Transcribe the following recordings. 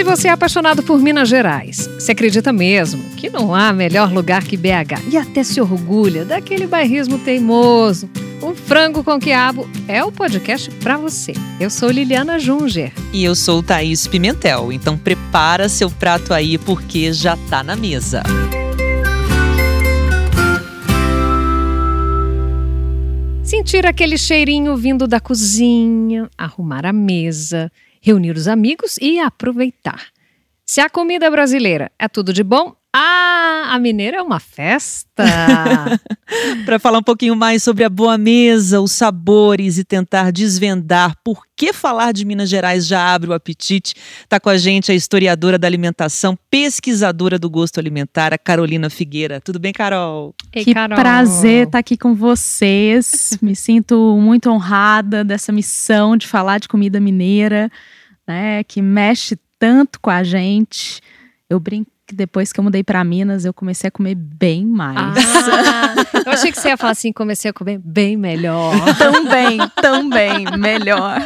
Se você é apaixonado por Minas Gerais, se acredita mesmo que não há melhor lugar que BH e até se orgulha daquele bairrismo teimoso, o Frango com Quiabo é o podcast para você. Eu sou Liliana Junger. E eu sou Thaís Pimentel. Então prepara seu prato aí porque já tá na mesa. Sentir aquele cheirinho vindo da cozinha, arrumar a mesa, reunir os amigos e aproveitar. Se a comida brasileira é tudo de bom, ah, a mineira é uma festa! Para falar um pouquinho mais sobre a boa mesa, os sabores e tentar desvendar por que falar de Minas Gerais já abre o apetite, está com a gente a historiadora da alimentação, pesquisadora do gosto alimentar, a Carolina Figueira. Tudo bem, Carol? Ei, que Carol. prazer estar tá aqui com vocês. Me sinto muito honrada dessa missão de falar de comida mineira, né, que mexe tanto com a gente. Eu brinco que depois que eu mudei para Minas, eu comecei a comer bem mais. Ah, eu achei que você ia falar assim, comecei a comer bem melhor. também, também, melhor.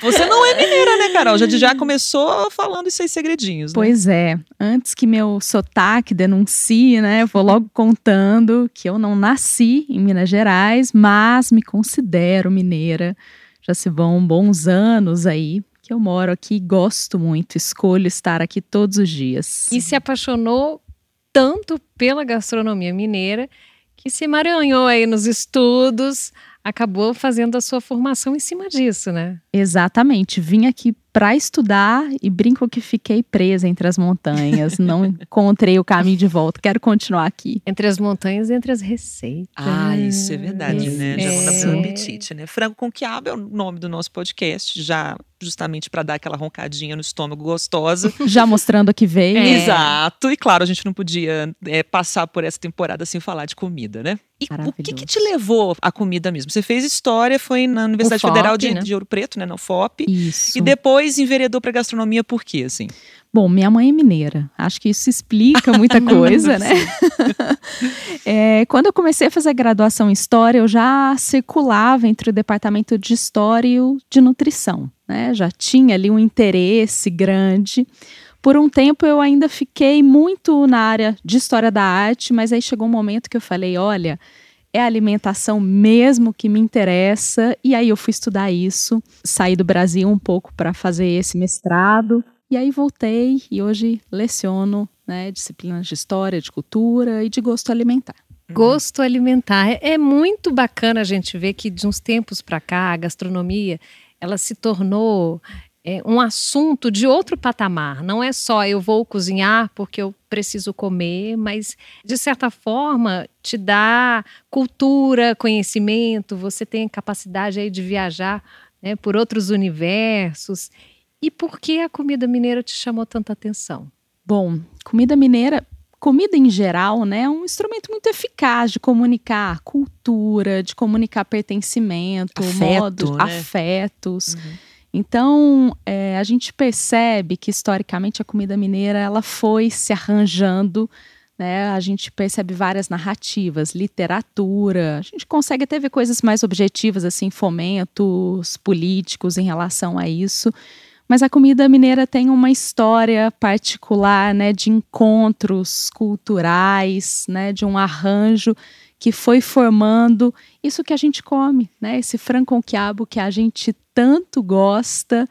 Você não é mineira, né, Carol? Já, já começou falando esses segredinhos, né? Pois é. Antes que meu sotaque denuncie, né, eu vou logo contando que eu não nasci em Minas Gerais, mas me considero mineira. Já se vão bons anos aí que eu moro aqui, gosto muito, escolho estar aqui todos os dias. E se apaixonou tanto pela gastronomia mineira que se emaranhou aí nos estudos, acabou fazendo a sua formação em cima disso, né? Exatamente. Vim aqui para estudar e brinco que fiquei presa entre as montanhas. Não encontrei o caminho de volta. Quero continuar aqui. Entre as montanhas e entre as receitas. Ah, isso é verdade, né? Já não dá pelo apetite, né? Frango com quiabo é o nome do nosso podcast, já justamente para dar aquela roncadinha no estômago gostosa. Já mostrando que veio. É. Exato. E claro, a gente não podia é, passar por essa temporada sem falar de comida, né? E o que, que, te levou à comida mesmo? Você fez história, foi na Universidade FOP, Federal de, né? de, Ouro Preto, né? No FOP. Isso. E depois enveredou para gastronomia por quê, assim? Bom, minha mãe é mineira. Acho que isso explica muita coisa, né? é, quando eu comecei a fazer graduação em História, eu já circulava entre o departamento de História e o de Nutrição. Né? Já tinha ali um interesse grande. Por um tempo eu ainda fiquei muito na área de História da Arte, mas aí chegou um momento que eu falei: olha, é a alimentação mesmo que me interessa. E aí eu fui estudar isso, saí do Brasil um pouco para fazer esse mestrado. E aí voltei e hoje leciono né, disciplinas de história, de cultura e de gosto alimentar. Uhum. Gosto alimentar. É, é muito bacana a gente ver que de uns tempos para cá a gastronomia ela se tornou é, um assunto de outro patamar. Não é só eu vou cozinhar porque eu preciso comer, mas de certa forma te dá cultura, conhecimento. Você tem capacidade aí de viajar né, por outros universos. E por que a comida mineira te chamou tanta atenção? Bom, comida mineira, comida em geral, né, é um instrumento muito eficaz de comunicar cultura, de comunicar pertencimento, Afeto, modos, né? afetos. Uhum. Então, é, a gente percebe que historicamente a comida mineira ela foi se arranjando né? A gente percebe várias narrativas, literatura, a gente consegue até ver coisas mais objetivas, assim, fomentos políticos em relação a isso. Mas a comida mineira tem uma história particular, né, de encontros culturais, né, de um arranjo que foi formando isso que a gente come, né, esse frango com quiabo que a gente tanto gosta.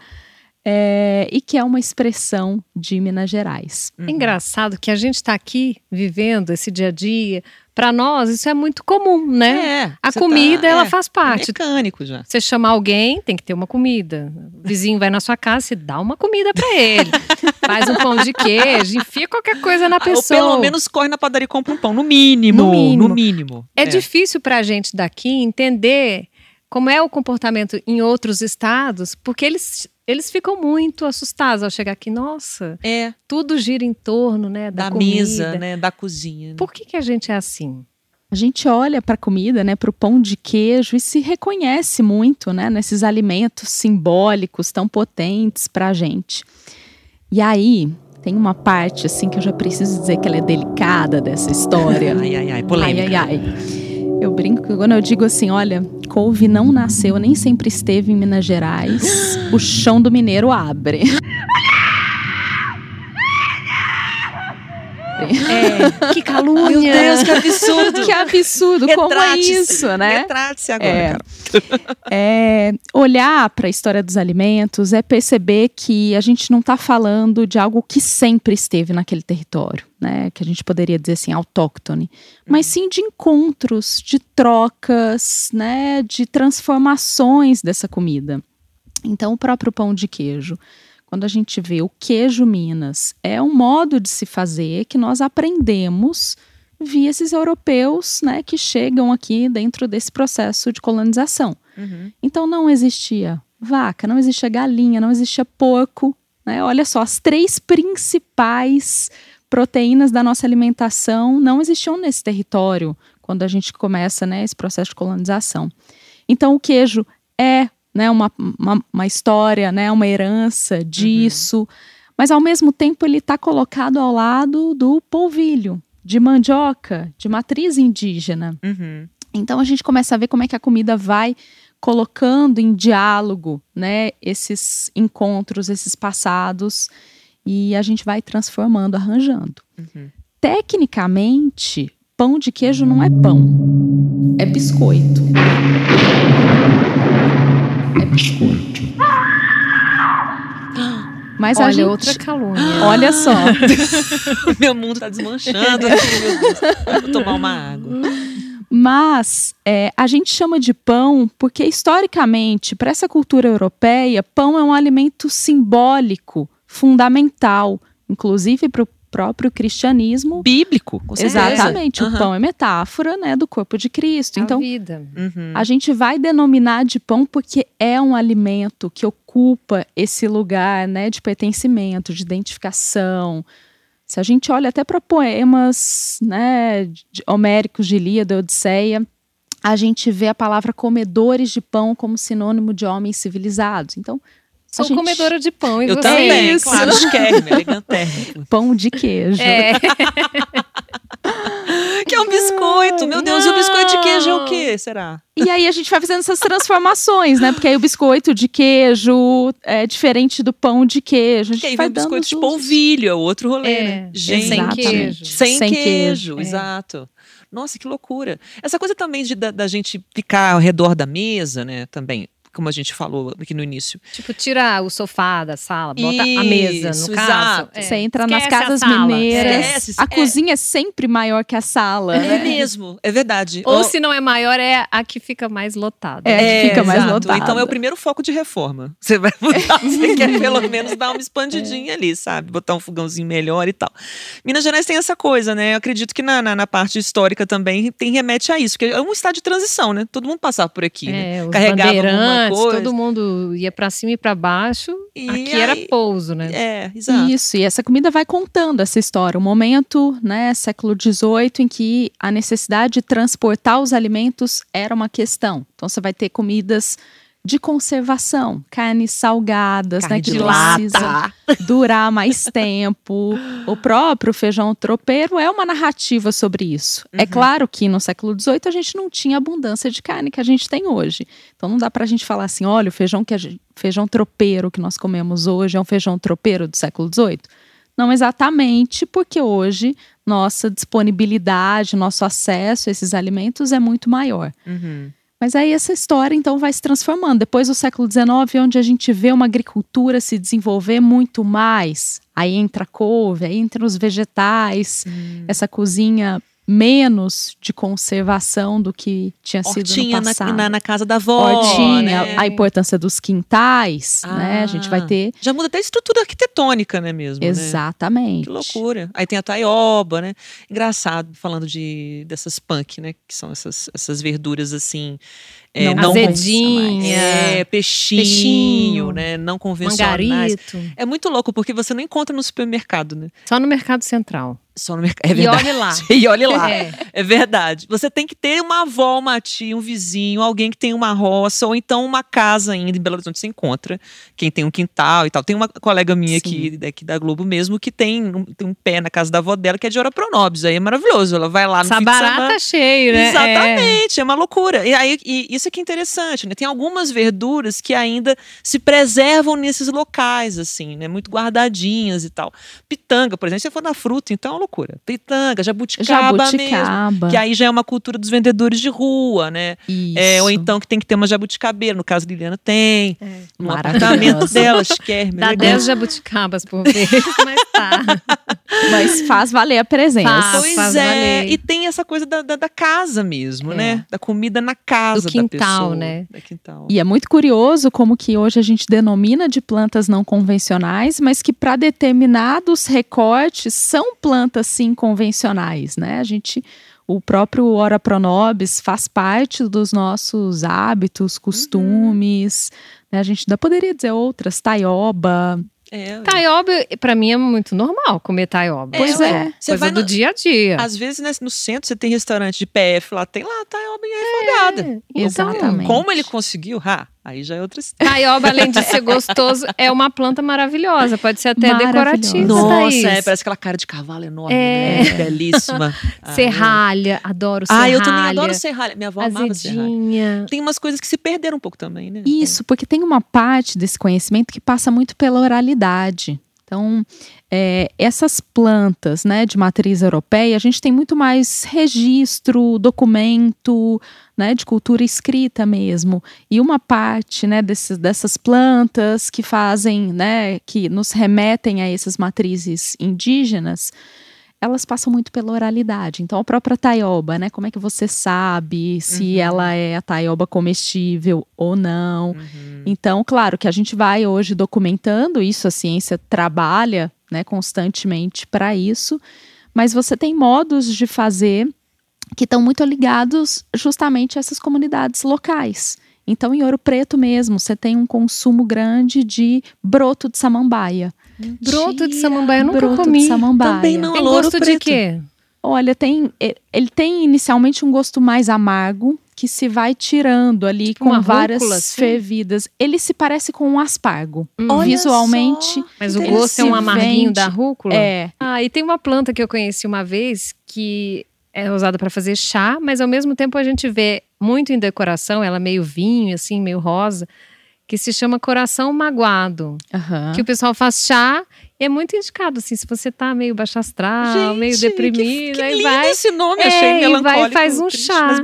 É, e que é uma expressão de Minas Gerais. É engraçado que a gente está aqui vivendo esse dia a dia. Para nós, isso é muito comum, né? É, a comida, tá, ela é, faz parte. É mecânico já. Você chama alguém, tem que ter uma comida. O vizinho vai na sua casa, você dá uma comida para ele. faz um pão de queijo, enfia qualquer coisa na pessoa. Ou pelo menos corre na padaria e compra um pão, no mínimo. No mínimo. No mínimo. É, é. difícil para a gente daqui entender como é o comportamento em outros estados, porque eles eles ficam muito assustados ao chegar aqui. Nossa, é. tudo gira em torno, né, da, da comida. mesa, né, da cozinha. Né? Por que, que a gente é assim? A gente olha para a comida, né, para o pão de queijo e se reconhece muito, né, nesses alimentos simbólicos tão potentes para a gente. E aí tem uma parte assim que eu já preciso dizer que ela é delicada dessa história. ai, ai, ai, polêmica. Ai, ai, ai. Eu brinco quando eu digo assim, olha, couve não nasceu, nem sempre esteve em Minas Gerais. o chão do mineiro abre. sempre. É, que calúnia. Meu Deus, que absurdo. que absurdo, como é isso, né? Retrate-se agora, É. cara. É, olhar para a história dos alimentos é perceber que a gente não está falando de algo que sempre esteve naquele território, né? Que a gente poderia dizer assim, autóctone, mas sim de encontros, de trocas, né? De transformações dessa comida. Então, o próprio pão de queijo. Quando a gente vê o queijo Minas, é um modo de se fazer que nós aprendemos via esses europeus né, que chegam aqui dentro desse processo de colonização. Uhum. Então não existia vaca, não existia galinha, não existia porco. Né? Olha só, as três principais proteínas da nossa alimentação não existiam nesse território quando a gente começa né, esse processo de colonização. Então o queijo é né, uma, uma, uma história, né, uma herança disso, mas ao mesmo tempo ele está colocado ao lado do polvilho, de mandioca, de matriz indígena. Uhum. Então a gente começa a ver como é que a comida vai colocando em diálogo, né, esses encontros, esses passados, e a gente vai transformando, arranjando. Uhum. Tecnicamente, pão de queijo não é pão, é biscoito. É biscoito. Mas a Olha, gente, outra calúnia. olha só, Meu mundo tá desmanchando aqui, meu Deus. Vou tomar uma água. Mas é, a gente chama de pão porque, historicamente, para essa cultura europeia, pão é um alimento simbólico, fundamental, inclusive para o próprio cristianismo. Bíblico, com certeza. Exatamente, Aham. o pão é metáfora né, do corpo de Cristo. A Então, vida. Uhum. a gente vai denominar de pão porque é um alimento que ocupa esse lugar né, de pertencimento, de identificação. Se a gente olha até para poemas né, de- homéricos de Ilíada, Odisseia, a gente vê a palavra comedores de pão como sinônimo de homens civilizados. Então, Sou gente- comedora de pão. E Eu você? também, Isso. claro, esquerme, elegantérrimo. pão de queijo. É. Que é um biscoito, meu Deus. E o biscoito de queijo é o quê, será? E aí a gente vai fazendo essas transformações, né? Porque aí o biscoito de queijo é diferente do pão de queijo. A gente Que aí vai vem o biscoito de polvilho, é outro rolê, É, né? sem Gente, queijo. Sem, Sem queijo, queijo, é. exato. Nossa, que loucura. Essa coisa também de, da, da gente ficar ao redor da mesa, né? Também, como a gente falou aqui no início. Tipo, tira o sofá da sala, bota a mesa, Isso, no caso. exato. É. Você entra nas Esquece a casas mineiras. Esquece, a é. cozinha é sempre maior que a sala. É, né? mesmo, é verdade. Ou Ó, se não é maior, é a que fica mais lotada. É, que fica mais exato. lotada. Então é o primeiro foco de reforma. Você vai mudar, você quer pelo menos dar uma expandidinha ali, sabe? Botar um fogãozinho melhor e tal. Minas Gerais tem essa coisa, né? Eu acredito que na, na, na parte histórica também tem remete a isso, que é um estado de transição, né? Todo mundo passava por aqui, né? É, os Carregava alguma bandeirantes, coisa. todo mundo ia pra cima e pra baixo. E Aqui era aí- pouso, né? É, exato. Isso, e essa comida vai contando essa história. Um momento, né, século XVIII, em que a necessidade de transportar os alimentos era uma questão. Então você vai ter comidas de conservação, carnes salgadas, Carne né, que lata. durar mais tempo. O próprio feijão tropeiro é uma narrativa sobre isso. É claro que no século XVIII a gente não tinha a abundância de carne que a gente tem hoje. Então não dá pra gente falar assim, olha, o feijão que a gente, feijão tropeiro que nós comemos hoje é um feijão tropeiro do século XVIII. Não exatamente, porque hoje nossa disponibilidade, nosso acesso a esses alimentos é muito maior. Uhum. Mas aí essa história então vai se transformando. Depois do século XIX, onde a gente vê uma agricultura se desenvolver muito mais, aí entra a couve, aí entra os vegetais, Hum. essa cozinha menos de conservação do que tinha sido Hortinha no na, passado. na, na casa da avó. Hortinha, né? a importância dos quintais, né? A gente vai Ah, ter Já muda até a estrutura arquitetônica, né, mesmo? né? exatamente. Que loucura. Aí tem a taioba, né? Engraçado, falando de dessas punk, né? Que são essas, essas verduras assim. É, Não não Azedinha. É, peixinho, Peixinho. né? Não convencionais. Mangarito. É muito louco, porque você não encontra no supermercado, né? Só no Mercado Central. Só no mercado. É E verdade. olhe lá. E olhe lá. É. É verdade. Você tem que ter uma avó, uma tia, um vizinho, alguém que tem uma roça, ou então uma casa ainda em Belo Horizonte você encontra. Quem tem um quintal e tal. Tem uma colega minha aqui, daqui da Globo mesmo, que tem um, tem um pé na casa da avó dela, que é de Ora Pronobis. Aí é maravilhoso. Ela vai lá no Sabará semana. tá cheio, né? É. Exatamente, é. uma loucura. E aí e isso é que é interessante, né? Tem algumas verduras que ainda se preservam nesses locais, assim, né? Muito guardadinhas e tal. Pitanga, por exemplo, se for na fruta, então é uma loucura. Pitanga, jabuticaba, jabuticaba. mesmo. Que aí já é uma cultura dos vendedores de rua, né? É, ou então que tem que ter uma jabuticabeira. No caso, Liliana tem. É. No apartamento dela, quer. Dá 10 jabuticabas por vez, mas tá. Mas faz valer a presença. Faz, pois faz é. Valer. E tem essa coisa da, da, da casa mesmo, é. né? Da comida na casa Do quintal, da pessoa. né? quintal. E é muito curioso como que hoje a gente denomina de plantas não convencionais, mas que para determinados recortes são plantas sim convencionais, né? A gente o próprio Ora Pronobis faz parte dos nossos hábitos, uhum. costumes. Uhum. Né? A gente ainda poderia dizer outras, taioba, é, taioba, pra mim, é muito normal comer taioba. Pois é. é. Você vai do dia a dia. Às vezes, né, no centro, você tem restaurante de PF lá, tem lá taioba em refogada. É, exatamente. Como ele conseguiu? Ah, Aí já é outra história. Taioba, além de ser gostoso, é uma planta maravilhosa. Pode ser até decorativa. Nossa, é, parece aquela cara de cavalo enorme, é. né? Belíssima. serralha, adoro serralha. Ah, eu também adoro serralha. Minha avó Azedinha. amava serralha. Tem umas coisas que se perderam um pouco também, né? Isso, porque tem uma parte desse conhecimento que passa muito pela oralidade. Então, é, essas plantas né, de matriz europeia, a gente tem muito mais registro, documento, né, de cultura escrita mesmo. E uma parte né, desses, dessas plantas que fazem, né, que nos remetem a essas matrizes indígenas, elas passam muito pela oralidade. Então, a própria taioba, né? Como é que você sabe se uhum. ela é a taioba comestível ou não? Uhum. Então, claro que a gente vai hoje documentando isso, a ciência trabalha né, constantemente para isso, mas você tem modos de fazer que estão muito ligados justamente a essas comunidades locais. Então, em Ouro Preto mesmo, você tem um consumo grande de broto de samambaia. Broto de samambaia eu nunca broto comi. De samambaia. Também não tem gosto preto. de quê? Olha, tem ele tem inicialmente um gosto mais amargo que se vai tirando ali tipo com várias rúcula, assim? fervidas. Ele se parece com um aspargo. Hum. Visualmente. Mas o gosto é um amarguinho vende, da rúcula? É. Ah, e tem uma planta que eu conheci uma vez que é usada para fazer chá, mas ao mesmo tempo a gente vê muito em decoração, ela meio vinho, assim, meio rosa, que se chama coração magoado. Uhum. Que o pessoal faz chá e é muito indicado, assim, se você tá meio baixo astral, Gente, meio deprimido, que, que aí vai. esse nome, é, achei melancólico. vai faz um chá.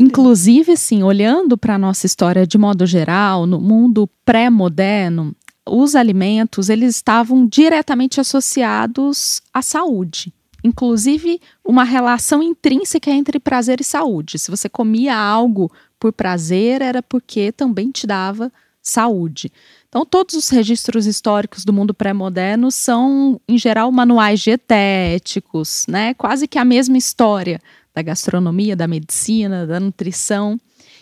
Inclusive, assim, olhando para a nossa história de modo geral, no mundo pré-moderno, os alimentos eles estavam diretamente associados à saúde inclusive uma relação intrínseca entre prazer e saúde. Se você comia algo por prazer, era porque também te dava saúde. Então, todos os registros históricos do mundo pré-moderno são, em geral, manuais dietéticos, né? Quase que a mesma história da gastronomia, da medicina, da nutrição.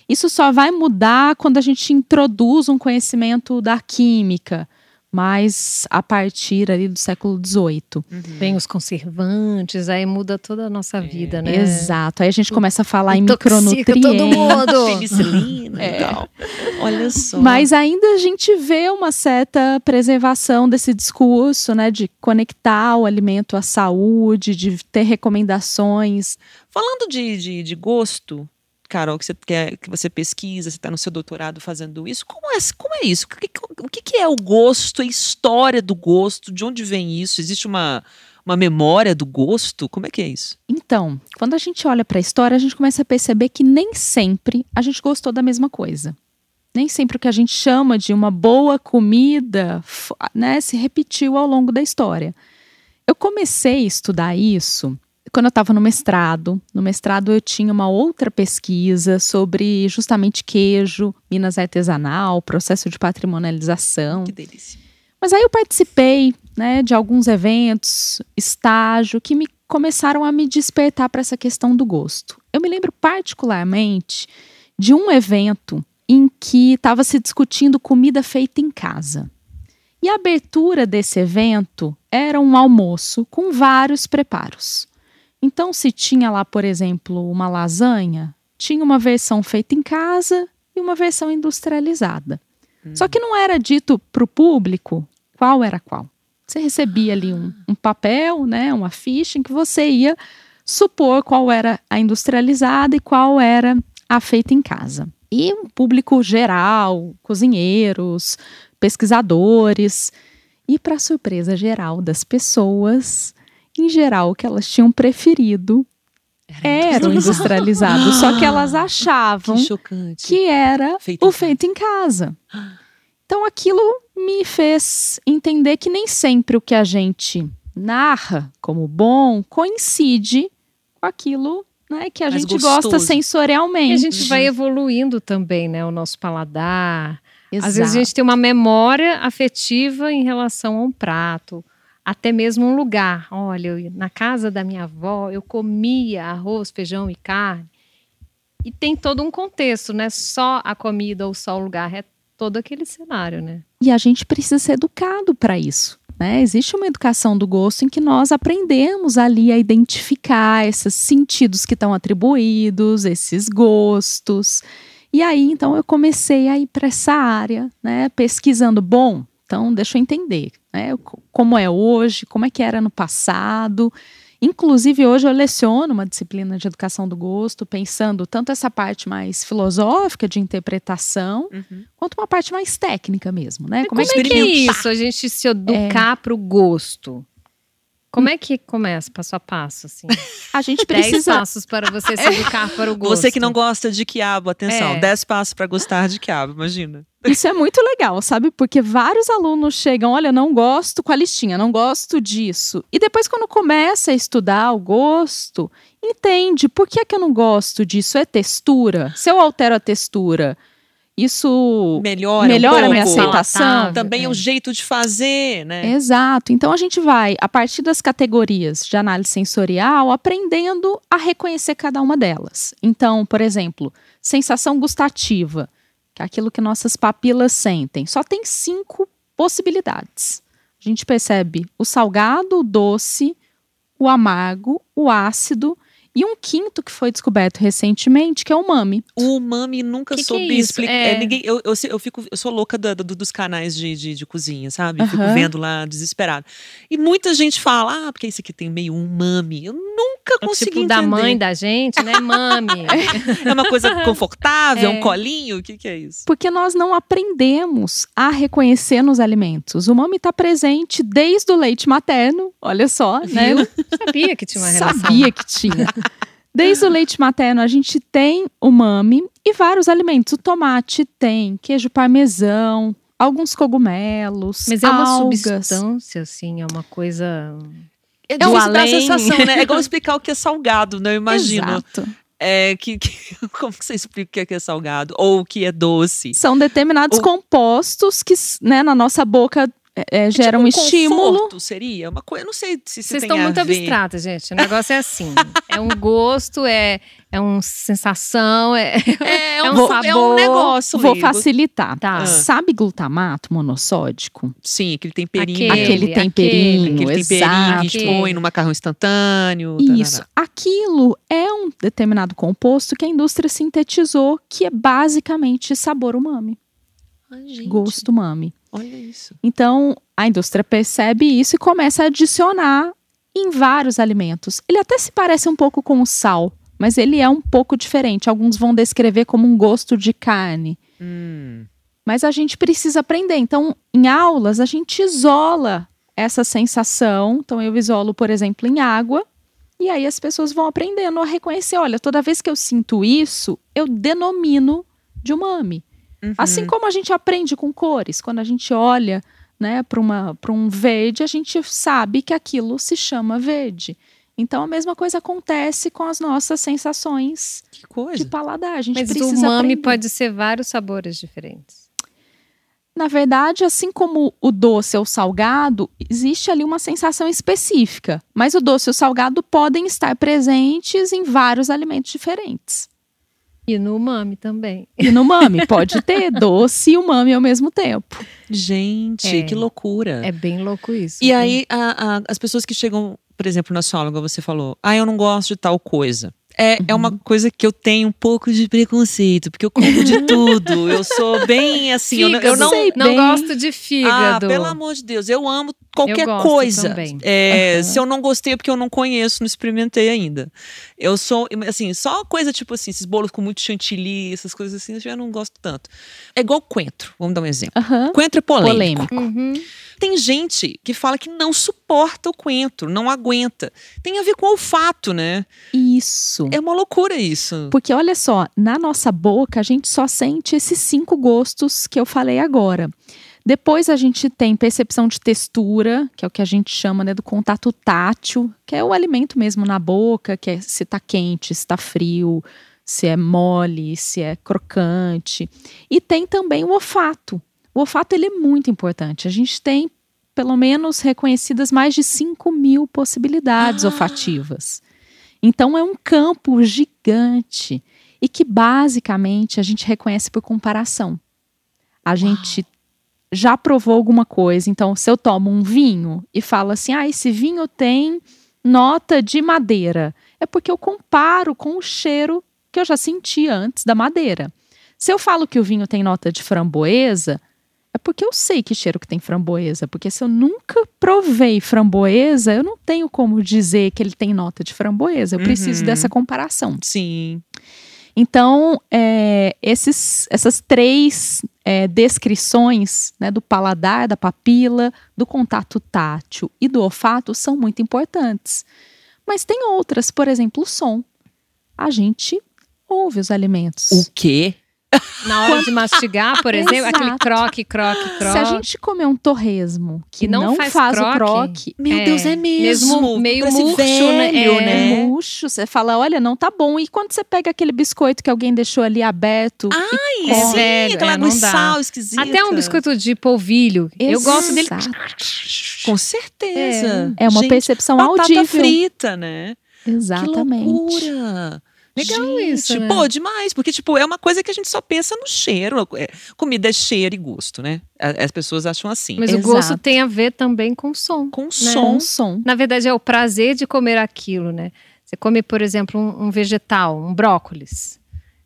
Isso só vai mudar quando a gente introduz um conhecimento da química, mas a partir ali do século XVIII. Uhum. Vem os conservantes, aí muda toda a nossa é. vida, né? Exato. Aí a gente começa a falar em micronutrientes. todo mundo. Penicilina é. e tal. Olha só. Mas ainda a gente vê uma certa preservação desse discurso, né? De conectar o alimento à saúde, de ter recomendações. Falando de, de, de gosto, Carol, que você, quer, que você pesquisa, você está no seu doutorado fazendo isso. Como é, como é isso? O que, o que é o gosto, a história do gosto? De onde vem isso? Existe uma, uma memória do gosto? Como é que é isso? Então, quando a gente olha para a história, a gente começa a perceber que nem sempre a gente gostou da mesma coisa. Nem sempre o que a gente chama de uma boa comida né, se repetiu ao longo da história. Eu comecei a estudar isso quando eu estava no mestrado, no mestrado eu tinha uma outra pesquisa sobre justamente queijo, Minas artesanal, processo de patrimonialização. Que delícia. Mas aí eu participei, né, de alguns eventos, estágio, que me começaram a me despertar para essa questão do gosto. Eu me lembro particularmente de um evento em que estava se discutindo comida feita em casa. E a abertura desse evento era um almoço com vários preparos. Então, se tinha lá, por exemplo, uma lasanha, tinha uma versão feita em casa e uma versão industrializada. Hum. Só que não era dito para o público qual era qual. Você recebia ali um, um, papel, né, uma ficha em que você ia supor qual era a industrializada e qual era a feita em casa. E um público geral, cozinheiros, pesquisadores. E, para surpresa geral das pessoas, em geral, o que elas tinham preferido era o industrializado. só que elas achavam Que que era Feito o feito em casa. Então aquilo me fez entender que nem sempre o que a gente narra como bom coincide com aquilo né, que a Mais gente gosta gostoso. E sensorialmente. a gente vai evoluindo também, né? O nosso paladar. Exato. Às vezes a gente tem uma memória afetiva em relação a um prato, até mesmo um lugar. Olha, eu- na casa da minha avó eu comia arroz, feijão e carne. E tem todo um contexto, né? Só a comida ou só o lugar, é todo aquele cenário, né? E a gente precisa ser educado para isso. Né? Existe uma educação do gosto em que nós aprendemos ali a identificar esses sentidos que estão atribuídos, esses gostos. E aí, então, eu comecei a ir para essa área, né? pesquisando. Bom, então, deixa eu entender né? co- como é hoje, como é que era no passado. Inclusive, hoje eu leciono uma disciplina de educação do gosto, pensando tanto essa parte mais filosófica de interpretação, Uhum. quanto uma parte mais técnica mesmo, né? Como, é que é isso, a gente se educar para o gosto? Como é que começa, passo a passo, assim? a gente Dez precisa passos para você se educar para o gosto. Você que não gosta de quiabo, atenção, É. 10 passos para gostar de quiabo, imagina. Isso é muito legal, sabe? Porque vários alunos chegam, olha, não gosto com a listinha, não gosto disso. E depois, quando começa a estudar o gosto, entende por que é que eu não gosto disso? É textura? Se eu altero a textura, isso Melhora, melhora um a minha aceitação? Também é o jeito de fazer, né? Exato. Então a gente vai, a partir das categorias de análise sensorial, aprendendo a reconhecer cada uma delas. Então, por exemplo, sensação gustativa, que é aquilo que nossas papilas sentem, só tem cinco possibilidades. A gente percebe o salgado, o doce, o amargo, o ácido e um quinto que foi descoberto recentemente, que é o umami. O umami nunca Que que soube é explicar. É. é, ninguém, eu, eu, eu fico, eu sou louca da- do- dos canais de, de, de cozinha, sabe? Eu Fico vendo lá desesperado. E muita gente fala, ah, porque isso aqui tem meio umami. Eu nunca É o consegui tipo entender. da mãe da gente, né, mami? É uma coisa confortável, É. um colinho? O que, que é isso? Porque nós não aprendemos a reconhecer nos alimentos. O umami está presente desde o leite materno, olha só, né? Viu? Sabia que tinha uma relação. Sabia que tinha. Desde o leite materno a gente tem umami e vários alimentos. O tomate tem, queijo parmesão, alguns cogumelos, Mas é uma algas. substância, assim, é uma coisa. É o difícil dar a além. sensação, né? É igual explicar o que é salgado, né? Eu imagino. Exato. É, que, que- como que você explica o que é, que é salgado? Ou o que é doce? São determinados O- compostos que né, na nossa boca é, é, geram um tipo estímulo. conforto, seria uma coisa. Eu não sei se Vocês estão muito abstratas, gente. O negócio é assim: é um gosto, é, é uma sensação, é, É, É um um, é um sabor. negócio. Vou ali. facilitar. Tá. Ah. Sabe glutamato monossódico? Sim, aquele temperinho. Aquele, Aquele temperinho, Aquele temperinho que a gente põe no macarrão instantâneo. Isso. tarará. Aquilo é um determinado composto que a indústria sintetizou, que é basicamente sabor umami, Ai, gente, gosto umami. Olha isso. Então, a indústria percebe isso e começa a adicionar em vários alimentos. Ele até se parece um pouco com o sal, mas ele é um pouco diferente. Alguns vão descrever como um gosto de carne. Hum. Mas a gente precisa aprender. Então, em aulas, a gente isola essa sensação. Então, eu isolo, por exemplo, em água. E aí as pessoas vão aprendendo a reconhecer: olha, toda vez que eu sinto isso, eu denomino de umami. Uhum. Assim como a gente aprende com cores, quando a gente olha né, para um verde, a gente sabe que aquilo se chama verde. Então a mesma coisa acontece com as nossas sensações Que de coisa. paladar. A gente Mas o precisa umami aprender. pode ser vários sabores diferentes. Na verdade, assim como o doce ou o salgado, existe ali uma sensação específica. Mas o doce e o salgado podem estar presentes em vários alimentos diferentes. E no umami também. E no umami pode ter doce e umami ao mesmo tempo. Gente, É. que loucura. É bem louco isso. E aí, a- a- as pessoas que chegam, por exemplo, na sua aula, igual você falou, ah, eu não gosto de tal coisa. É, é uma coisa que eu tenho um pouco de preconceito, porque eu como de tudo. Eu sou bem assim, eu não, eu Fígado. não. Sei não bem. gosto de Ah, fígado. pelo amor de Deus, eu amo qualquer gosto coisa. É, Aham. Se eu não gostei é porque eu não conheço, não experimentei ainda. Eu sou, assim, só coisa tipo assim, esses bolos com muito chantilly, essas coisas assim, eu já não gosto tanto. É igual coentro, vamos dar um exemplo. Aham. Coentro é polêmico. Polêmico. Uhum. Tem gente que fala que não suporta o coentro, não aguenta. Tem a ver com olfato, né? Isso. É uma loucura isso. Porque olha só, na nossa boca a gente só sente esses cinco gostos que eu falei agora. Depois a gente tem percepção de textura, que é o que a gente chama né, do contato tátil, que é o alimento mesmo na boca, que é se está quente, se está frio, se é mole, se é crocante. E tem também o olfato. O olfato ele é muito importante. A gente tem pelo menos reconhecidas mais de 5 mil possibilidades Ah. olfativas. Então é um campo gigante e que basicamente a gente reconhece por comparação. A gente já provou alguma coisa, então se eu tomo um vinho e falo assim: "Ah, esse vinho tem nota de madeira", é porque eu comparo com o cheiro que eu já senti antes da madeira. Se eu falo que o vinho tem nota de framboesa, é porque eu sei que cheiro que tem framboesa, porque se eu nunca provei framboesa, eu não tenho como dizer que ele tem nota de framboesa. Eu preciso Uhum. dessa comparação. Sim. Então, é, esses, essas três é, descrições né, do paladar, da papila, do contato tátil e do olfato são muito importantes. Mas tem outras, por exemplo, o som. A gente ouve os alimentos. O quê? Na hora de mastigar, por exemplo, aquele Exato. croque, croque, croque. Se a gente comer um torresmo que não não, faz faz, croque, o croque, Meu É, Deus, é mesmo. mesmo meio murcho, né? velho, É. né? é murcho, você fala, olha, não tá bom. E quando você pega aquele biscoito que alguém deixou ali aberto, Ai, É sim, velho, aquela é, água sal esquisita. Até um biscoito de polvilho. Eu gosto dele. Exato. Com certeza. é uma Gente, percepção batata audível. frita, né? Exatamente. Que loucura. Legal Gente, isso, né? Pô, demais. Porque, tipo, é uma coisa que a gente só pensa no cheiro. É, comida é cheiro e gosto, né? As pessoas acham assim. Mas o Exato. gosto tem a ver também com som. Com Com som. som. Na verdade, é o prazer de comer aquilo, né? Você come, por exemplo, um, um vegetal, um brócolis.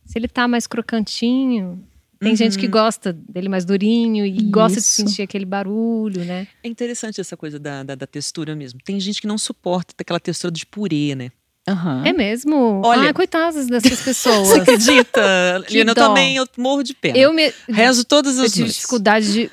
Se ele tá mais crocantinho, tem gente que Uhum. gosta dele mais durinho e gosta de Isso. sentir aquele barulho, né? É interessante essa coisa da, da, da textura mesmo. Tem gente que não suporta aquela textura de purê, né? Aham. É mesmo? Olha- Ai, coitadas dessas pessoas. Você acredita? Que Liana, eu também eu morro de pena. eu me, rezo todas eu as tive noites. dificuldade de,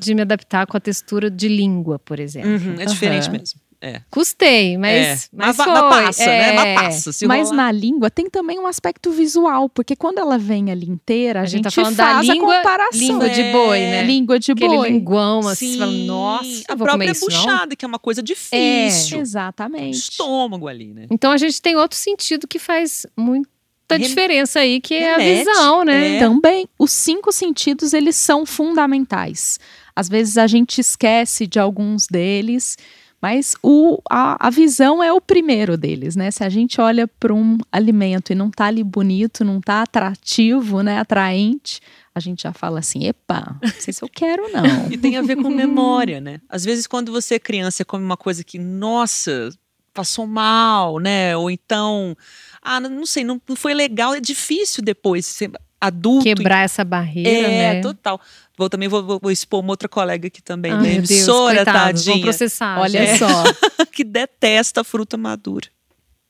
de me adaptar com a textura de língua, por exemplo. Uhum, é diferente Aham. mesmo. É. Custei, mas, é. mas, va- foi. mas passa, né? É. Mas passa. Se Mas rolar- na língua tem também um aspecto visual, porque quando ela vem ali inteira, a, A gente gente, tá falando da faz língua- a comparação. língua de boi, né? Língua de Aquele boi. linguão, assim, você fala, Sim, nossa, a própria isso, não? buchada, que é uma coisa difícil. Exatamente. Estômago ali, né? Então a gente tem outro sentido que faz muita Rem- diferença aí, que é a visão, né? é. Também, os cinco sentidos, eles são fundamentais. Às vezes a gente esquece de alguns deles, mas o, a, a visão é o primeiro deles, né? Se a gente olha para um alimento e não tá ali bonito, não tá atrativo, né, atraente, a gente já fala assim, epa, não sei se eu quero não. E tem a ver com memória, né? Às vezes, quando você é criança e come uma coisa que, nossa, passou mal, né? Ou então, ah, não sei, não não foi legal, é difícil depois ser adulto. Quebrar essa barreira, É, né? total. Vou também vou, vou- expor uma outra colega aqui também, Ai, Deus, emissora, coitados, vão tadinha, processar. Olha gente. só. que detesta fruta madura.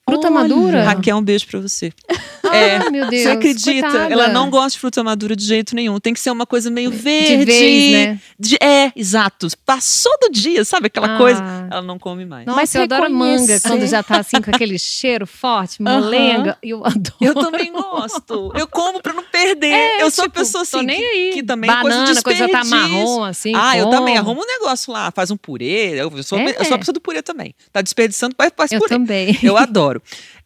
Fruta Olha. madura? Raquel, um beijo pra você. Ai, meu Deus. Você acredita? coitada. Ela não gosta de fruta madura de jeito nenhum. Tem que ser uma coisa meio verde. De vez, né? de- é, exato. Passou do dia, sabe aquela Ah. coisa? Ela não come mais. Nossa, Mas eu adoro manga quando já tá assim com aquele cheiro forte, molenga. Eu adoro. Eu também gosto. Eu como pra não perder. eu sou a Tipo, pessoa tô assim nem que, aí. que também é Banana, coisa de coisa já tá marrom, assim. Ah, eu como. também arrumo um negócio lá, faz um purê. Eu sou, É. eu sou a pessoa do purê também. Tá desperdiçando, faz, faz Eu purê. também. Eu adoro.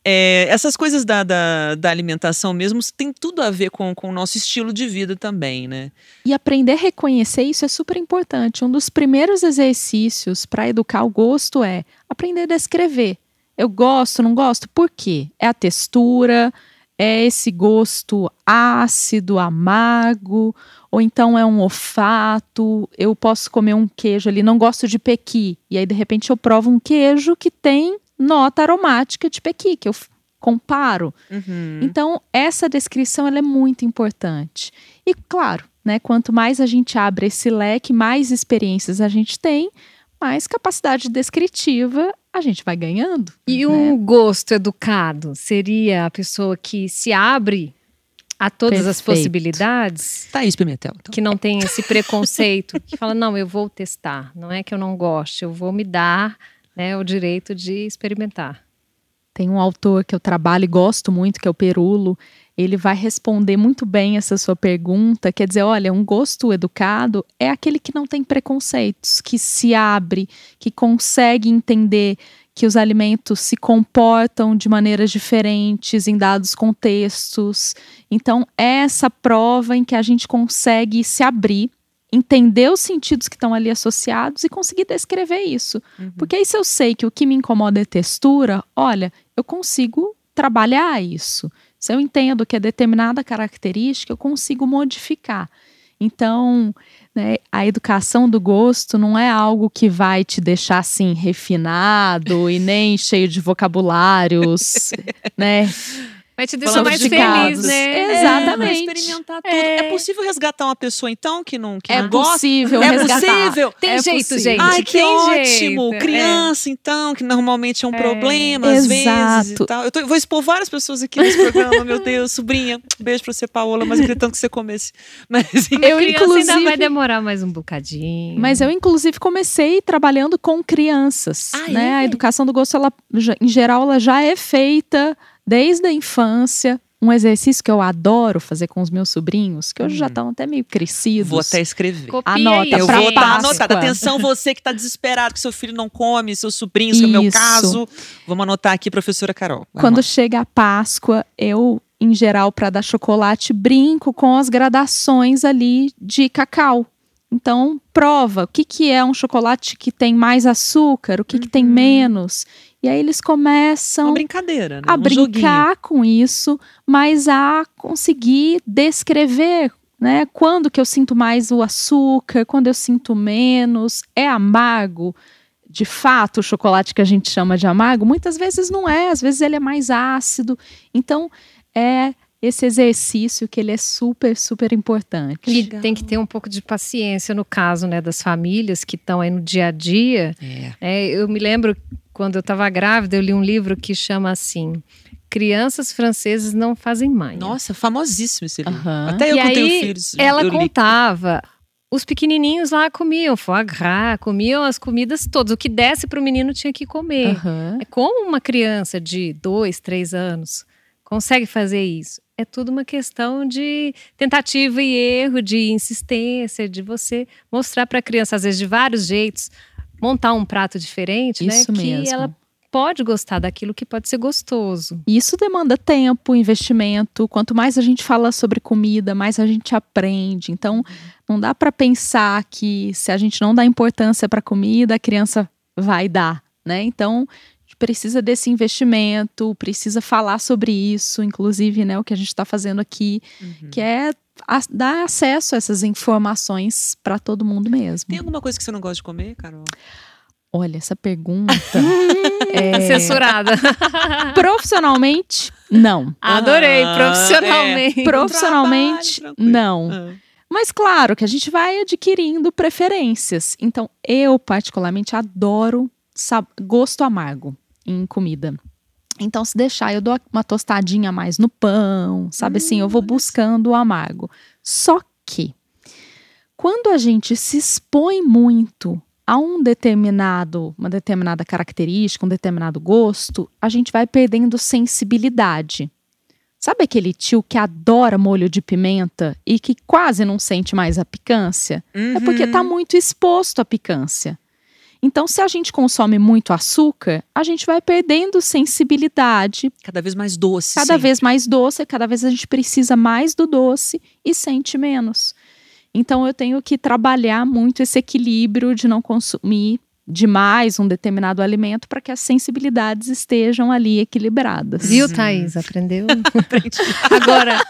É, essas coisas da, da, da alimentação mesmo tem tudo a ver com, com o nosso estilo de vida também, né? E aprender a reconhecer isso é super importante. Um dos primeiros exercícios para educar o gosto é aprender a descrever. Eu gosto, não gosto? Por quê? É a textura, é esse gosto ácido, amargo, ou então é um olfato. Eu posso comer um queijo ali, não gosto de pequi, e aí de repente eu provo um queijo que tem nota aromática de pequi, que eu comparo. Uhum. Então, essa descrição ela é muito importante. E claro, né, quanto mais a gente abre esse leque, mais experiências a gente tem, mais capacidade descritiva a gente vai ganhando. E né? um gosto educado seria a pessoa que se abre a todas as Perfeito. possibilidades, Thaís Pimentel. Então. que não tem esse preconceito, que fala, não, eu vou testar, não é que eu não goste, eu vou me dar né, o direito de experimentar. Tem um autor que eu trabalho e gosto muito, que é o Perulo. Ele vai responder muito bem essa sua pergunta. Quer dizer, olha, um gosto educado é aquele que não tem preconceitos, que se abre, que consegue entender que os alimentos se comportam de maneiras diferentes em dados contextos. Então, é essa prova em que a gente consegue se abrir, entender os sentidos que estão ali associados e conseguir descrever isso. Porque aí, se eu sei que o que me incomoda é textura, olha, eu consigo trabalhar isso. Se eu entendo que é determinada característica, eu consigo modificar. Então, né, a educação do gosto não é algo que vai te deixar assim refinado e nem cheio de vocabulários, né? Vai te deixar mais de feliz, casos. né? Exatamente. É, pra experimentar tudo. É. É. possível resgatar uma pessoa, então, que não, que É não gosta? possível É resgatar. possível? Tem É jeito, possível. gente. Ai, que tem ótimo! jeito. É. Criança, então, que normalmente é um problema, às vezes Exato. e tal. Eu tô- vou expor várias pessoas aqui nesse programa, meu Deus, sobrinha. Um beijo pra você, Paola, mas eu queria tanto que você comesse. Mas. Eu, Criança inclusive, ainda vai demorar mais um bocadinho. Mas eu, inclusive, comecei trabalhando com crianças. Ah, né? é? A educação do gosto, ela, em geral, ela já é feita desde a infância. Um exercício que eu adoro fazer com os meus sobrinhos, que hoje já estão até meio crescidos. Vou até escrever. Copia Anota aí, Eu pra vou estar Páscoa. anotado. Atenção, você que está desesperado que seu filho não come, seus sobrinhos, que é o meu Isso. caso. Vamos anotar aqui, professora Carol. Vamos Quando lá. chega a Páscoa, eu, em geral, para dar chocolate, brinco com as gradações ali de cacau. Então, prova o que, que é um chocolate que tem mais açúcar, o que, que tem Uhum. menos. E aí eles começam Uma brincadeira, né? a um joguinho. brincar com isso, mas a conseguir descrever, né? Quando que eu sinto mais o açúcar, quando eu sinto menos, é amargo. De fato, o chocolate que a gente chama de amargo, muitas vezes não é, às vezes ele é mais ácido. Então, é esse exercício que ele é super, super importante. E tem que ter um pouco de paciência no caso né, das famílias que estão aí no dia a dia. É. né? eu me lembro quando eu estava grávida, eu li um livro que chama assim: Crianças franceses não fazem mãe. Nossa, famosíssimo esse livro. Aham. Até eu E que tenho aí, filhos. Ela eu li. contava. Os pequenininhos lá comiam foie gras, comiam as comidas todas. O que desse para o menino tinha que comer. Aham. É como uma criança de dois, três anos consegue fazer isso? É tudo uma questão de tentativa e erro, de insistência, de você mostrar para a criança, às vezes de vários jeitos, montar um prato diferente, Isso né? mesmo. Que ela pode gostar daquilo que pode ser gostoso. E Isso demanda tempo, investimento. Quanto mais a gente fala sobre comida, mais a gente aprende. Então, não dá para pensar que se a gente não dá importância para comida, a criança vai dar, né? Então, a gente precisa desse investimento, precisa falar sobre isso, inclusive, né, o que a gente está fazendo aqui, Uhum. que é a- dar acesso a essas informações para todo mundo mesmo. Tem alguma coisa que você não gosta de comer, Carol? Olha, essa pergunta. é, Censurada. profissionalmente, não. Adorei, Ah, profissionalmente. Profissionalmente, trabalho, não. Ah. Mas claro que a gente vai adquirindo preferências. Então, eu particularmente adoro gosto amargo em comida. Então, se deixar, eu dou uma tostadinha a mais no pão, sabe assim? Eu vou buscando o amargo. Só que, quando a gente se expõe muito a um determinado, uma determinada característica, um determinado gosto, a gente vai perdendo sensibilidade. Sabe aquele tio que adora molho de pimenta e que quase não sente mais a picância? É porque Uhum. está muito exposto à picância. Então, se a gente consome muito açúcar, a gente vai perdendo sensibilidade, Cada vez mais doce. cada sim. vez mais doce, cada vez a gente precisa mais do doce e sente menos. Então, eu tenho que trabalhar muito esse equilíbrio de não consumir demais um determinado alimento para que as sensibilidades estejam ali equilibradas. Viu, Uhum. Thaís? Aprendeu? Aprendi. Agora,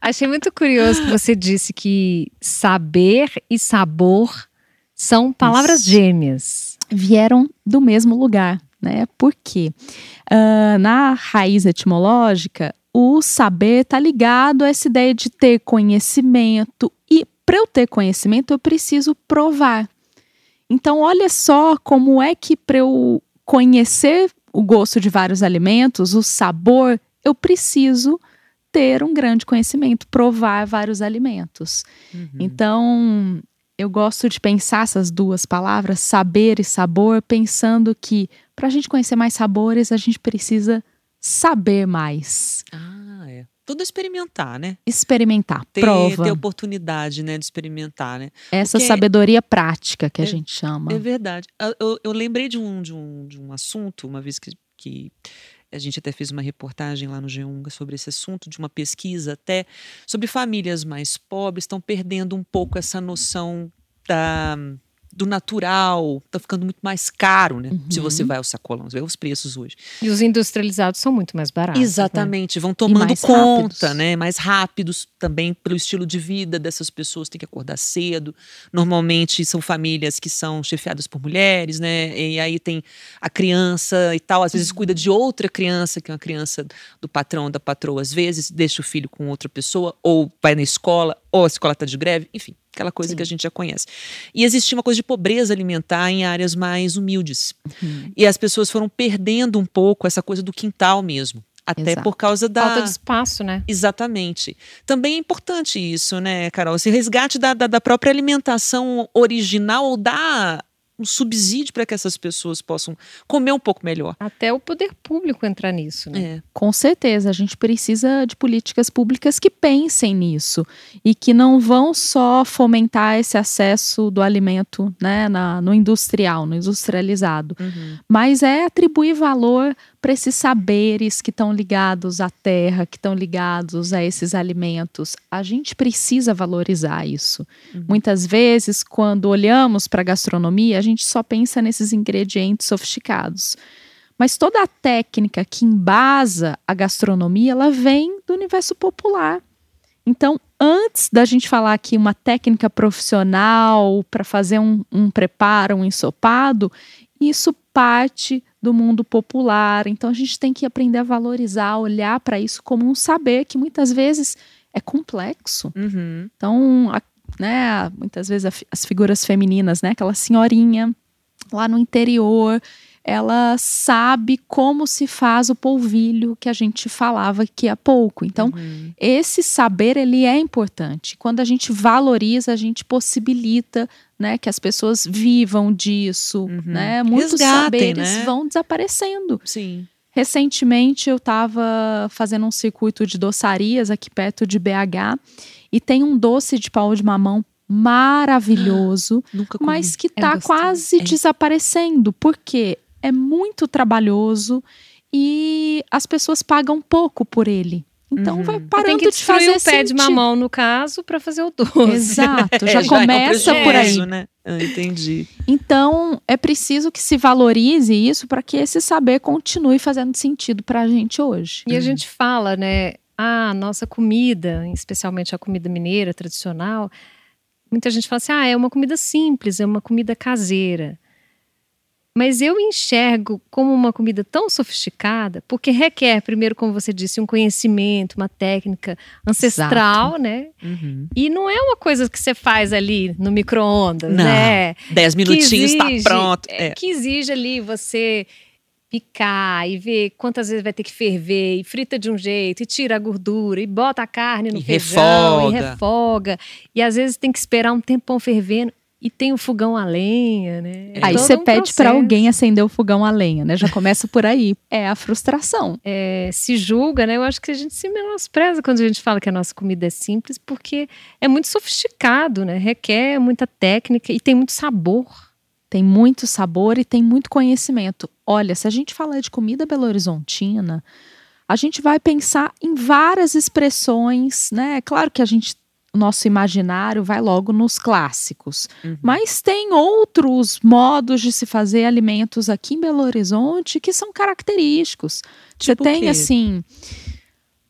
achei muito curioso que você disse que saber e sabor são palavras Isso. gêmeas. vieram do mesmo lugar, né? Por quê? Ah, na raiz etimológica, o saber está ligado a essa ideia de ter conhecimento e para eu ter conhecimento eu preciso provar. Então, olha só como é que para eu conhecer o gosto de vários alimentos, o sabor, eu preciso ter um grande conhecimento, provar vários alimentos. Uhum. Então, eu gosto de pensar essas duas palavras, saber e sabor, pensando que para a gente conhecer mais sabores, a gente precisa saber mais. Ah, é. Tudo experimentar, né? Experimentar, ter, prova. Ter oportunidade, né, de experimentar, né? Essa Porque sabedoria prática que é, a gente chama. É verdade. Eu, eu lembrei de um, de, um, de um assunto, uma vez que, que a gente até fez uma reportagem lá no G1 sobre esse assunto, de uma pesquisa até sobre famílias mais pobres estão perdendo um pouco essa noção da do natural, tá ficando muito mais caro, né? Uhum. Se você uhum. vai ao sacolão, vê os preços hoje. E os industrializados são muito mais baratos. Né? Exatamente, né? vão tomando conta, rápidos. né? Mais rápidos também pelo estilo de vida dessas pessoas, tem que acordar cedo. Normalmente são famílias que são chefiadas por mulheres, né? E aí tem a criança e tal, às vezes uhum. cuida de outra criança, que é uma criança do patrão, da patroa, às vezes deixa o filho com outra pessoa, ou vai na escola, ou a escola está de greve, enfim aquela coisa Sim. que a gente já conhece. E existia uma coisa de pobreza alimentar em áreas mais humildes. Uhum. E as pessoas foram perdendo um pouco essa coisa do quintal mesmo. Até Exato. por causa da. Falta de espaço, né? Exatamente. Também é importante isso, né, Carol? Esse resgate da, da, da própria alimentação original ou da um subsídio para que essas pessoas possam comer um pouco melhor. Até o poder público entrar nisso, né? É. Com certeza, a gente precisa de políticas públicas que pensem nisso e que não vão só fomentar esse acesso do alimento né, na, no industrial, no industrializado, uhum. mas é atribuir valor para esses saberes que estão ligados à terra, que estão ligados a esses alimentos. A gente precisa valorizar isso. Uhum. Muitas vezes, quando olhamos para a gastronomia, a gente só pensa nesses ingredientes sofisticados. Mas toda a técnica que embasa a gastronomia, ela vem do universo popular. Então, antes da gente falar aqui uma técnica profissional para fazer um, um preparo, um ensopado, isso parte do mundo popular. Então a gente tem que aprender a valorizar, olhar para isso como um saber que muitas vezes é complexo. Uhum. Então, a, né, muitas vezes a, as figuras femininas, né, aquela senhorinha lá no interior, ela sabe como se faz o polvilho que a gente falava aqui há pouco. Então, uhum. esse saber ele é importante. Quando a gente valoriza, a gente possibilita né, que as pessoas vivam disso, uhum. né? Muitos Resgatem, saberes né? vão desaparecendo. Sim. Recentemente eu estava fazendo um circuito de doçarias aqui perto de BH e tem um doce de pau de mamão maravilhoso, mas que está é quase é. desaparecendo. Por quê? É muito trabalhoso e as pessoas pagam pouco por ele. Então uhum. vai parando tem que de fazer o pé sentir. de mamão no caso para fazer o doce. Exato, já, é, começa já é um por aí. Né? Ah, entendi. Então é preciso que se valorize isso para que esse saber continue fazendo sentido para a gente hoje. E uhum. a gente fala, né? Ah, nossa comida, especialmente a comida mineira tradicional, muita gente fala assim: ah, é uma comida simples, é uma comida caseira. Mas eu enxergo como uma comida tão sofisticada, porque requer, primeiro, como você disse, um conhecimento, uma técnica ancestral, Exato. né? Uhum. E não é uma coisa que você faz ali no micro-ondas, né? Dez minutinhos está pronto. É. Que exige ali você picar e ver quantas vezes vai ter que ferver, e frita de um jeito, e tira a gordura, e bota a carne no e feijão, refoga. e refoga. E às vezes tem que esperar um tempão fervendo e tem o fogão a lenha, né? É aí você um pede para alguém acender o fogão a lenha, né? Já começa por aí. É a frustração. É, se julga, né? Eu acho que a gente se menospreza quando a gente fala que a nossa comida é simples, porque é muito sofisticado, né? Requer muita técnica e tem muito sabor. Tem muito sabor e tem muito conhecimento. Olha, se a gente falar de comida belo-horizontina, a gente vai pensar em várias expressões, né? É claro que a gente o nosso imaginário vai logo nos clássicos. Uhum. Mas tem outros modos de se fazer alimentos aqui em Belo Horizonte que são característicos. Tipo Você tem, assim,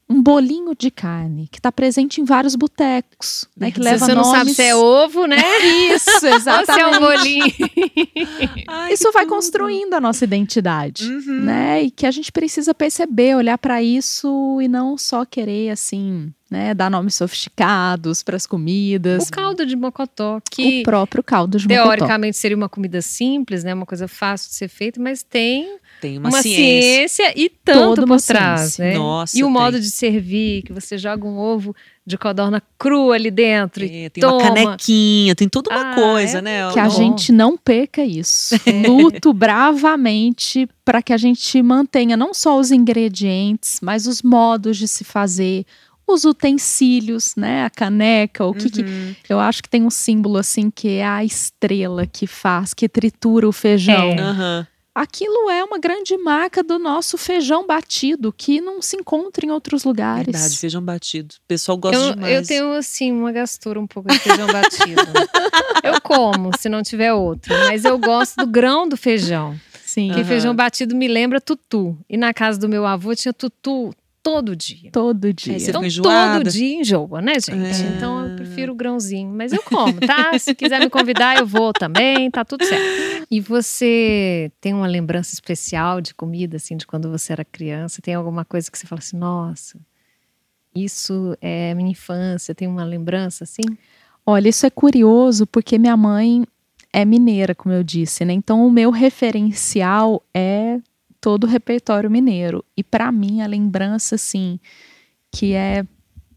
um bolinho de carne que está presente em vários botecos, né? Que leva Você não nomes... sabe se é ovo, né? Isso, Ou se exatamente. é um bolinho. Ai, Isso vai tudo. construindo a nossa identidade, Uhum. né? E que a gente precisa perceber, olhar para isso e não só querer assim, né, dar nomes sofisticados para as comidas. O caldo de mocotó, que o próprio caldo de mocotó. teoricamente seria uma comida simples, né? Uma coisa fácil de ser feita, mas tem Tem uma, uma, ciência. ciência. e tanto Toda por uma trás, ciência. né? Nossa, e o tem. modo de servir, que você joga um ovo de codorna cru ali dentro. e É, tem uma toma. canequinha, tem toda uma Ah, coisa, é né? que a Bom. gente não perca isso. Luto bravamente para que a gente mantenha não só os ingredientes, mas os modos de se fazer, os utensílios, né? A caneca, o que, que Uhum. eu acho que tem um símbolo assim que é a estrela que faz, que tritura o feijão. É. Aham. Aquilo é uma grande marca do nosso feijão batido que não se encontra em outros lugares. Verdade, feijão batido. O pessoal gosta Eu, demais. eu tenho, assim, uma gastura um pouco de feijão batido. eu como, se não tiver outro. Mas eu gosto do grão do feijão. Sim, Porque Aham. feijão batido me lembra tutu. E na casa do meu avô tinha tutu todo dia. todo dia. Aí você Então, todo dia enjoa, né, gente? É. Então eu prefiro o grãozinho. Mas eu como, tá? Se quiser me convidar, eu vou também, tá tudo certo. E você tem uma lembrança especial de comida, assim, de quando você era criança? Tem alguma coisa que você fala assim, nossa, isso é minha infância, tem uma lembrança assim? Olha, isso é curioso porque minha mãe é mineira, como eu disse, né? Então o meu referencial é todo o repertório mineiro. E para mim a lembrança assim que é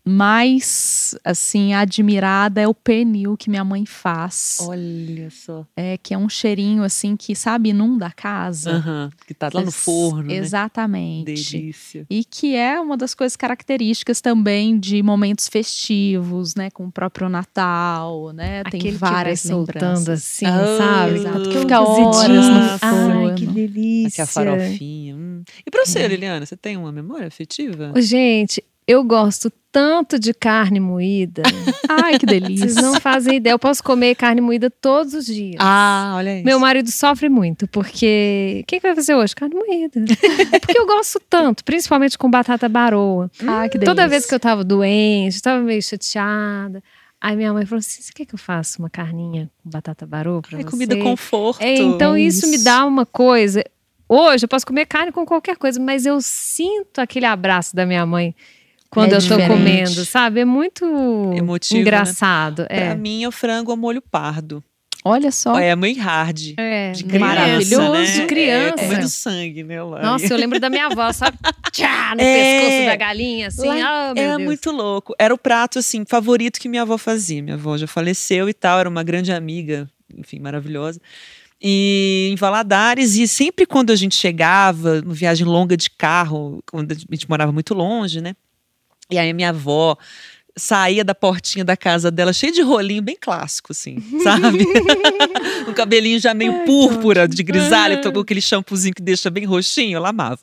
mais assim admirada é o pernil que minha mãe faz. Olha só. É que é um cheirinho assim que sabe inunda a casa. Aham. Que tá lá no forno, né? Exatamente. Delícia. E que é uma das coisas características também de momentos festivos, né? Com o próprio Natal, né? Tem Aquele várias que vai soltando assim, Ah, sabe? exato, que fica horas no Ai, forno. que delícia. Aqui a farofinha. hum. E pra você, Liliana, você tem uma memória afetiva? Gente, eu gosto tanto de carne moída. Ai, que delícia. Vocês não fazem ideia. Eu posso comer carne moída todos os dias. Ah, olha isso. Meu marido sofre muito, porque. O que, que vai fazer hoje? Carne moída. porque eu gosto tanto, principalmente com batata baroa. Ai, que delícia. Toda vez que eu tava doente, tava meio chateada. Aí minha mãe falou assim: você quer que eu faça uma carninha com batata baroa pra É você? comida conforto. É, então É isso. me isso. dá uma coisa. Hoje eu posso comer carne com qualquer coisa, mas eu sinto aquele abraço da minha mãe quando É eu tô diferente. comendo, sabe? É muito Emotivo, né? engraçado. Pra É. mim é o frango ao molho pardo. Olha só. É meio hard. É, De né? criança, Maravilhoso, né? de criança. É, comendo sangue, né? Lá. Nossa, eu lembro da minha avó, sabe? Tchá, no É. pescoço da galinha, assim. Lá meu Era Deus. muito louco. Era o prato, assim, favorito que minha avó fazia. Minha avó já faleceu e tal, era uma grande amiga, enfim, maravilhosa. E em Valadares, e sempre quando a gente chegava, uma viagem longa de carro, quando a gente morava muito longe, né? E aí a minha avó saía da portinha da casa dela cheia de rolinho, bem clássico, assim, sabe? um cabelinho já meio púrpura, de grisalho, então com aquele shampoozinho que deixa bem roxinho, ela amava.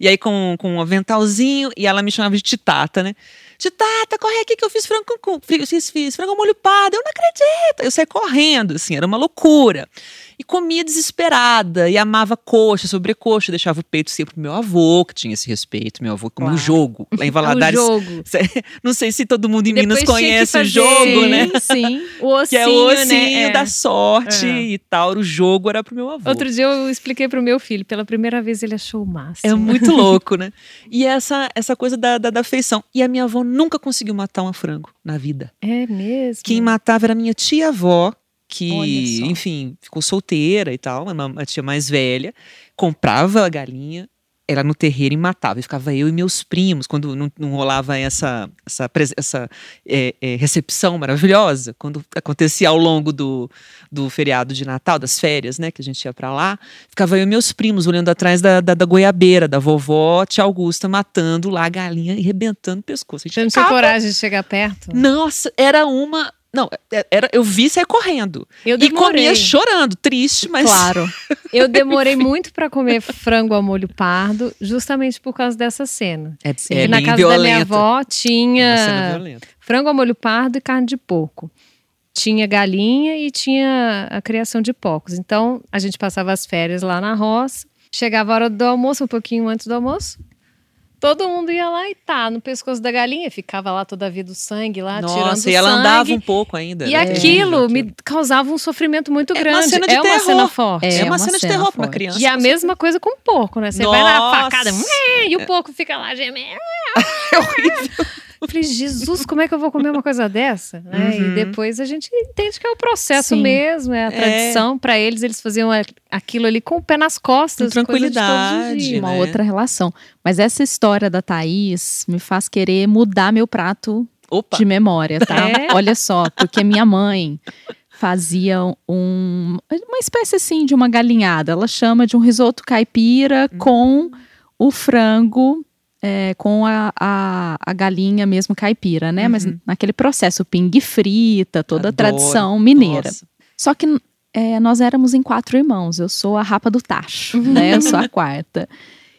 E aí com, com um aventalzinho, e ela me chamava de titata, né? Titata, corre aqui que eu fiz frango com fiz, fiz, fiz frango molho pardo, eu não acredito. Eu saí correndo, assim, era uma loucura. E comia desesperada, e amava coxa, sobrecoxa, deixava o peito sempre pro meu avô, que tinha esse respeito. Meu avô comia o Claro. jogo, lá em O Valadares. jogo. Não sei se todo mundo em Depois Minas conhece o jogo, né? Sim. O ossinho, Que é o ossinho né? É. da sorte É. e tal. O jogo era pro meu avô. Outro dia eu expliquei pro meu filho, pela primeira vez ele achou o máximo. É muito louco, né? E essa, essa coisa da, da, da afeição. E a minha avó nunca conseguiu matar um frango na vida. É mesmo? Quem matava era minha tia-avó, que, enfim, ficou solteira e tal, uma, uma tia mais velha, comprava a galinha, era no terreiro e matava. E ficava eu e meus primos, quando não, não rolava essa, essa, essa é, é, recepção maravilhosa, quando acontecia ao longo do, do feriado de Natal, das férias, né, que a gente ia pra lá, ficava eu e meus primos olhando atrás da, da, da goiabeira, da vovó, tia Augusta, matando lá a galinha e rebentando o pescoço. A gente Você não tinha coragem de chegar perto? Nossa, era uma. Não, é- era, eu vi sair correndo. Eu E comia chorando, triste, mas. Claro. Eu demorei muito pra comer frango ao molho pardo, justamente por causa dessa cena. É, Sim. é na casa violenta. da minha avó tinha frango ao molho pardo e carne de porco. Tinha galinha e tinha a criação de porcos. Então, a gente passava as férias lá na roça. Chegava a hora do almoço, um pouquinho antes do almoço. Todo mundo ia lá e tá no pescoço da galinha, ficava lá toda a vida o sangue lá, tirando Nossa, e ela sangue. andava um pouco ainda. E né? aquilo Terrível me causava um sofrimento muito É uma grande. cena de é uma cena forte. É, É uma, uma cena de terror pra uma criança. E a com mesma coisa com o porco, né? Você vai na Nossa. facada e o porco fica lá gemendo. É horrível. Eu falei, Jesus, como é que eu vou comer uma coisa dessa? Né? Uhum. E depois a gente entende que é o processo Sim. mesmo, é a É. tradição. Pra eles, eles faziam aquilo ali com o pé nas costas. Com tranquilidade, dias. uma né? outra relação. Mas essa história da Thaís me faz querer mudar meu prato Opa. de memória, tá? É? Olha só, porque minha mãe fazia um, uma espécie assim de uma galinhada. Ela chama de um risoto caipira Hum. com o frango. É, com a, a, a galinha mesmo caipira, né? Mas Uhum. naquele processo, pingue frita, toda a Adoro. tradição mineira. Nossa. Só que é, nós éramos em quatro irmãos. Eu sou a rapa do tacho, né? Eu sou a quarta.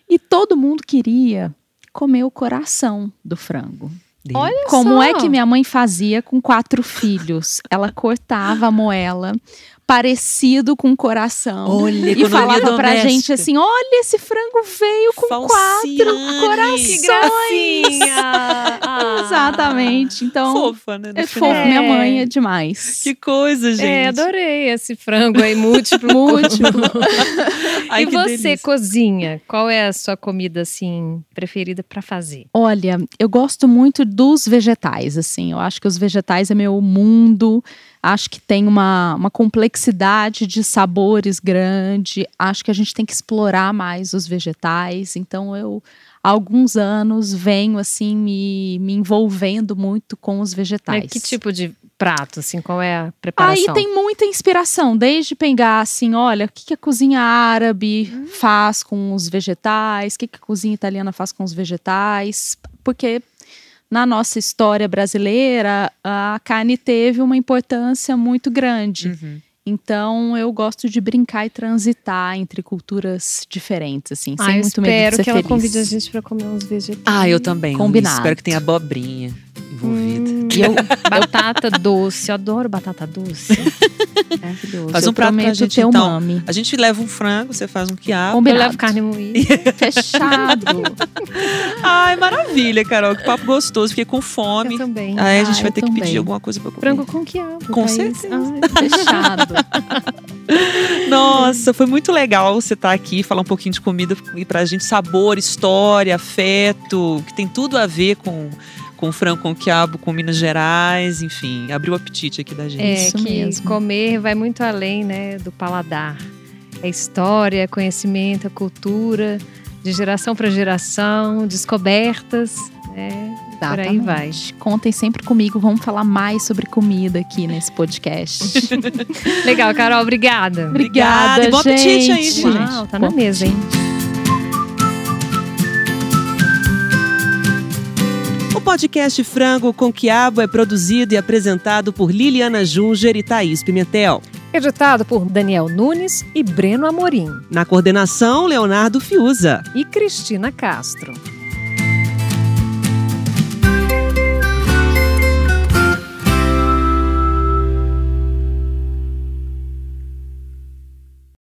E todo mundo queria comer o coração do frango. Olha Como só. é que minha mãe fazia com quatro filhos? Ela cortava a moela parecido com o coração. Olha, e falava pra doméstica. gente assim: olha, esse frango veio com Falciane. quatro corações. Que! Ah. Exatamente. Então, Fofa, né? é final. fofo, minha mãe é demais. Que coisa, gente. É, adorei esse frango aí, múltiplo. Múltiplo. Ai, e que você, delícia. cozinha, qual é a sua comida, assim, preferida pra fazer? Olha, eu gosto muito dos vegetais, assim. Eu acho que os vegetais é meu mundo. Acho que tem uma, uma complexidade de sabores grande. Acho que a gente tem que explorar mais os vegetais. Então, eu, há alguns anos, venho, assim, me, me envolvendo muito com os vegetais. Né, Que tipo de prato, assim, qual é a Aí preparação? tem muita inspiração, desde pegar assim, olha, o que, que a cozinha árabe Hum. faz com os vegetais, o que, que a cozinha italiana faz com os vegetais, porque na nossa história brasileira a carne teve uma importância muito grande. Uhum. Então eu gosto de brincar e transitar entre culturas diferentes, assim, Ah, sem eu muito medo de espero ser que ela feliz. convide a gente pra comer uns vegetais. Ah, eu também. Combinado. Espero que tenha abobrinha envolvida. Hum, eu- batata doce, eu adoro batata doce. Maravilhoso. Faz eu um prato pra gente, ter então. umami. A gente leva um frango, você faz um quiabo. eu Combinado. levo carne moída. Fechado. Ai, maravilha, Carol. Que papo gostoso. Fiquei com fome. Eu também. Aí a gente Ah, vai eu ter que pedir alguma coisa pra comer. Frango com quiabo. Com Thaís. certeza. Ai, Fechado. Nossa, foi muito legal você estar aqui, falar um pouquinho de comida e pra gente sabor, história, afeto, que tem tudo a ver com, com frango com quiabo, com Minas Gerais, enfim, abriu o apetite aqui da gente. É Isso que mesmo. comer vai muito além, né, do paladar. É história, é conhecimento, é cultura, de geração para geração, descobertas, né? Por aí vai. Contem sempre comigo, vamos falar mais sobre comida aqui nesse podcast. Legal, Carol, obrigada. Obrigada, e bom apetite aí, gente. gente. Uau, tá na mesa, hein? Podcast Frango com Quiabo é produzido e apresentado por Liliana Junger e Thaís Pimentel. Editado por Daniel Nunes e Breno Amorim. Na coordenação, Leonardo Fiuza. E Cristina Castro.